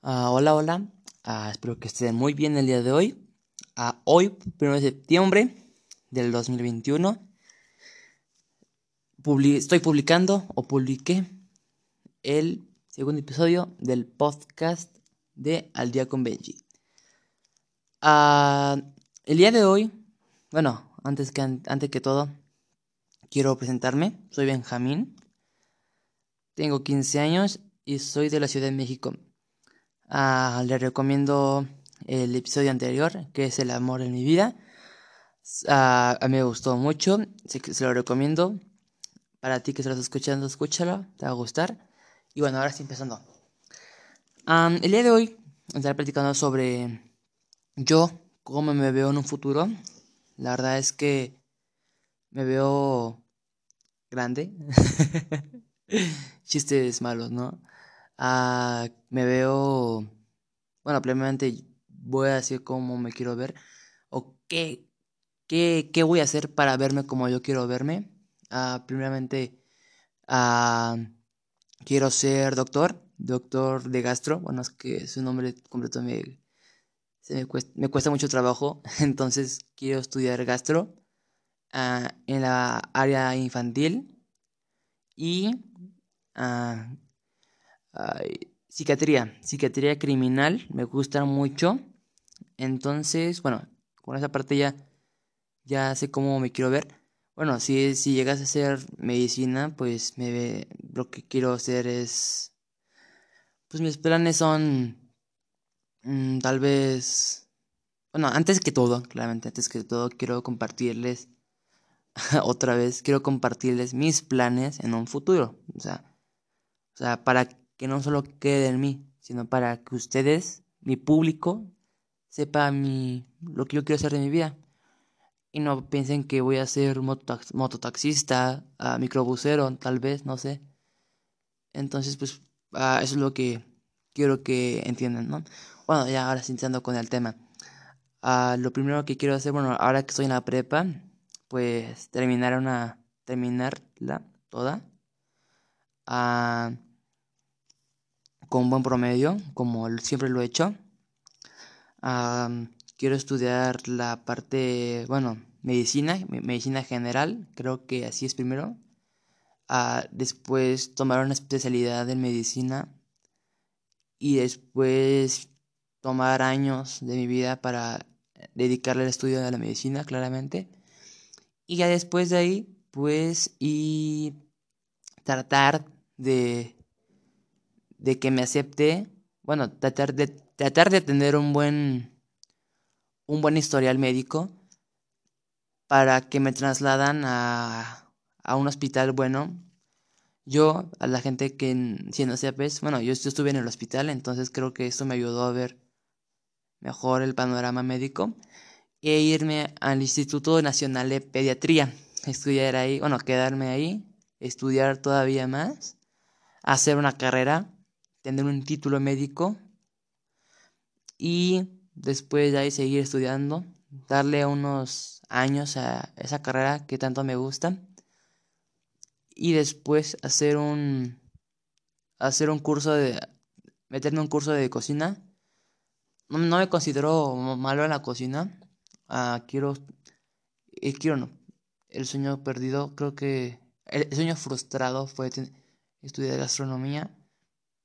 Ah, hola, hola. Ah, espero que estén muy bien el día de hoy. Ah, hoy, 1 de septiembre del 2021, estoy publicando o publiqué el segundo episodio del podcast de Al Día con Benji. el día de hoy, bueno, antes que, antes que todo, quiero presentarme. Soy Benjamín. Tengo 15 años y soy de la Ciudad de México. Ah, le recomiendo el episodio anterior, que es El amor en mi vida. Ah, a mí me gustó mucho, se, se lo recomiendo. Para ti que estás escuchando, escúchalo, te va a gustar. Y bueno, ahora sí empezando. el día de hoy estaré platicando sobre yo, cómo me veo en un futuro. La verdad es que me veo grande. Chistes malos, ¿no? Ah, me veo, bueno, primeramente voy a decir cómo me quiero ver o qué, qué, qué voy a hacer para verme como yo quiero verme. Ah, primeramente, ah, quiero ser doctor, doctor de gastro. Bueno, es que su nombre completo me, me, cuesta, me cuesta mucho trabajo, entonces quiero estudiar gastro en la área infantil y psiquiatría, psiquiatría criminal, me gusta mucho. Entonces, bueno, con esa parte ya, ya sé cómo me quiero ver. Bueno, si, si llegas a hacer medicina, pues me, lo que quiero hacer es... Pues mis planes son... Mm, tal vez... Bueno, antes que todo, claramente, antes que todo, quiero compartirles... otra vez, quiero compartirles mis planes en un futuro. O sea, o sea, para que no solo quede en mí, sino para que ustedes, mi público, sepa mi, lo que yo quiero hacer de mi vida. Y no piensen que voy a ser mototaxista, a microbusero, tal vez, no sé. Entonces, pues, eso es lo que quiero que entiendan, ¿no? Bueno, ya ahora sí con el tema. lo primero que quiero hacer, bueno, ahora que estoy en la prepa, pues terminar una, terminarla toda con buen promedio, como siempre lo he hecho. quiero estudiar la parte, bueno, medicina, medicina general, creo que así es primero. Ah, después tomar una especialidad en medicina y después tomar años de mi vida para dedicarle al estudio de la medicina, claramente. Y ya después de ahí, pues, y tratar de de que me acepte, bueno, tratar de, tratar de tener un buen, un buen historial médico para que me trasladan a, a un hospital bueno. Yo, a la gente que si no sepas, bueno, yo, estuve en el hospital, entonces creo que esto me ayudó a ver mejor el panorama médico e irme al Instituto Nacional de Pediatría, estudiar ahí, bueno, quedarme ahí, estudiar todavía más, hacer una carrera tener un título médico y después de ahí seguir estudiando, darle unos años a esa carrera que tanto me gusta y después hacer un hacer un curso de meterme un curso de cocina. No, me considero malo en la cocina. Ah, quiero eh, quiero no. El sueño perdido, creo que el sueño frustrado fue estudiar gastronomía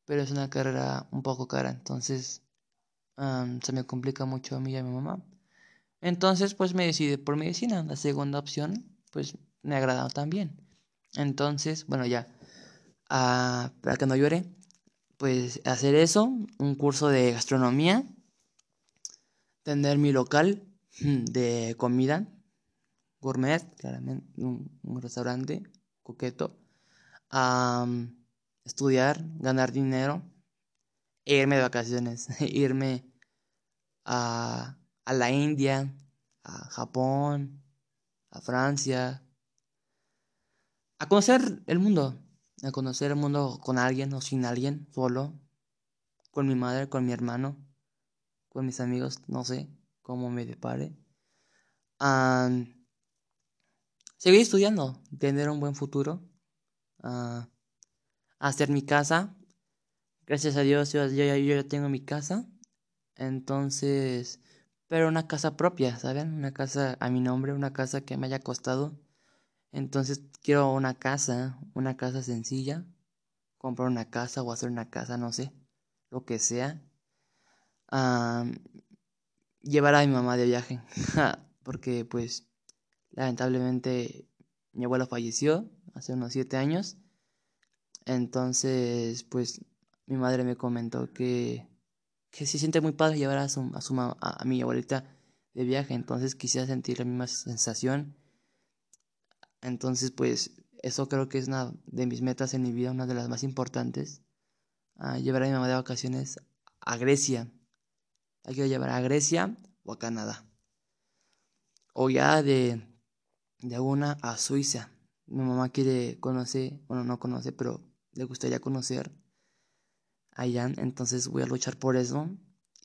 pero es una carrera un poco cara, entonces se me complica mucho a mí y a mi mamá. Entonces, pues me decidí por medicina. La segunda opción, pues me ha agradado también. Entonces, bueno, ya, ah, para que no llore, pues hacer eso, un curso de gastronomía, tener mi local de comida, gourmet, claramente, un, restaurante coqueto estudiar, ganar dinero e irme de vacaciones, irme a, a la India, a Japón, a Francia, a conocer el mundo, a conocer el mundo con alguien o sin alguien, solo, con mi madre, con mi hermano, con mis amigos, no sé cómo me depare. seguir estudiando, tener un buen futuro. Uh, hacer mi casa, Gracias a Dios yo, yo, ya tengo mi casa. Entonces, pero una casa propia, ¿saben? Una casa a mi nombre, una casa que me haya costado. Entonces quiero una casa, una casa sencilla. Comprar una casa o hacer una casa, no sé, lo que sea. llevar a mi mamá de viaje. Porque pues lamentablemente mi abuelo falleció hace unos siete años. Entonces, pues mi madre me comentó que, que se siente muy padre llevar a, su, a, su, a, mi abuelita de viaje. Entonces quisiera sentir la misma sensación. Entonces, pues eso creo que es una de mis metas en mi vida, una de las más importantes. llevar a mi mamá de vacaciones a Grecia. Hay que llevar a Grecia o a Canadá. O ya de de una a Suiza. Mi mamá quiere conocer, bueno, no conoce, pero le gustaría conocer allá, entonces voy a luchar por eso.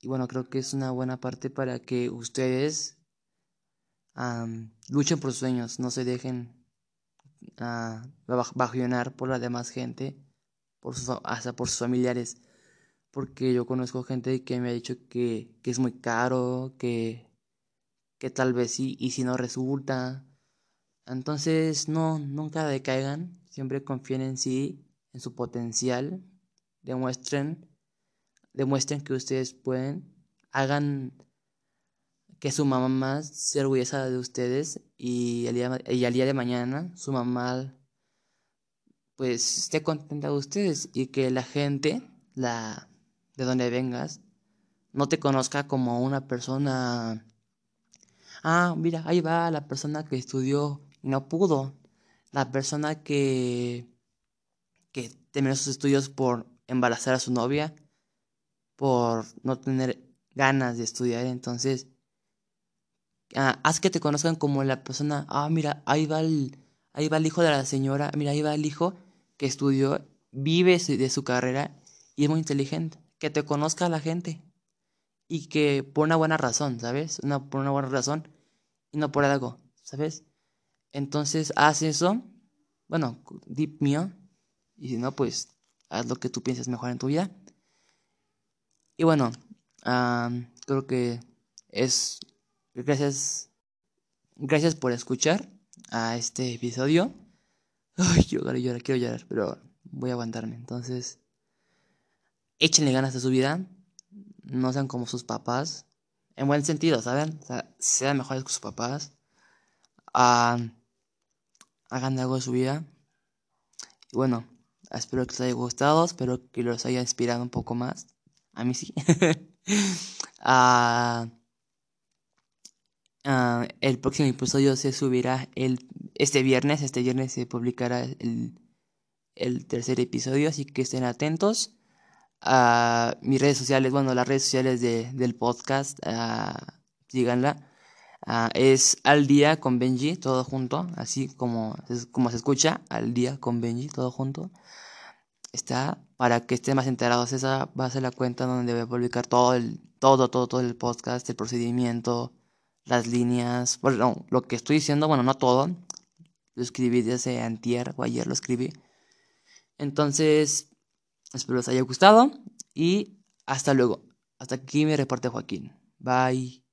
Y bueno, creo que es una buena parte para que ustedes luchen por sus sueños, no se dejen uh, por la demás gente, por sus, hasta por sus familiares. Porque yo conozco gente que me ha dicho que, que es muy caro, que, que tal vez sí, y si no resulta, entonces, no, nunca decaigan, siempre confíen en sí, en su potencial, demuestren, demuestren que ustedes pueden, hagan que su mamá se orgullosa de ustedes y al, día, y al día de mañana su mamá pues esté contenta de ustedes y que la gente, la de donde vengas, no te conozca como una persona, ah, mira, ahí va la persona que estudió no pudo. La persona que, que terminó sus estudios por embarazar a su novia, por no tener ganas de estudiar, entonces ah, haz que te conozcan como la persona, ah, mira, ahí va el, ahí va el hijo de la señora, mira, ahí va el hijo que estudió, vive de su carrera y es muy inteligente, que te conozca la gente y que por una buena razón, ¿sabes? Una, por una buena razón y no por algo, ¿sabes? Entonces haz eso. Bueno, deep mío. Y si no, pues haz lo que tú pienses mejor en tu vida. Y bueno, creo que es. Gracias. Gracias por escuchar a este episodio. Ay, yo llorar, quiero llorar, pero voy a aguantarme. Entonces, échenle ganas a su vida. No sean como sus papás. En buen sentido, ¿saben? O sea, sean mejores que sus papás. Hagan algo de su vida. Y bueno, espero que les haya gustado, espero que los haya inspirado un poco más. A mí sí. Ah, ah, el próximo episodio se subirá el, este viernes. Este viernes se publicará el, el tercer episodio, así que estén atentos. A mis redes sociales, bueno, las redes sociales de, del podcast, síganla. Ah, es Al día con Benji, todo junto, así como, como se escucha, Al día con Benji, todo junto. Está para que estén más enterados. Esa va a ser la cuenta donde voy a publicar todo el, todo, todo, todo el podcast, el procedimiento, las líneas. Bueno, lo que estoy diciendo, bueno, no todo. Lo escribí desde antier o ayer lo escribí. Entonces, espero les haya gustado y hasta luego. Hasta aquí mi reporte Joaquín. Bye.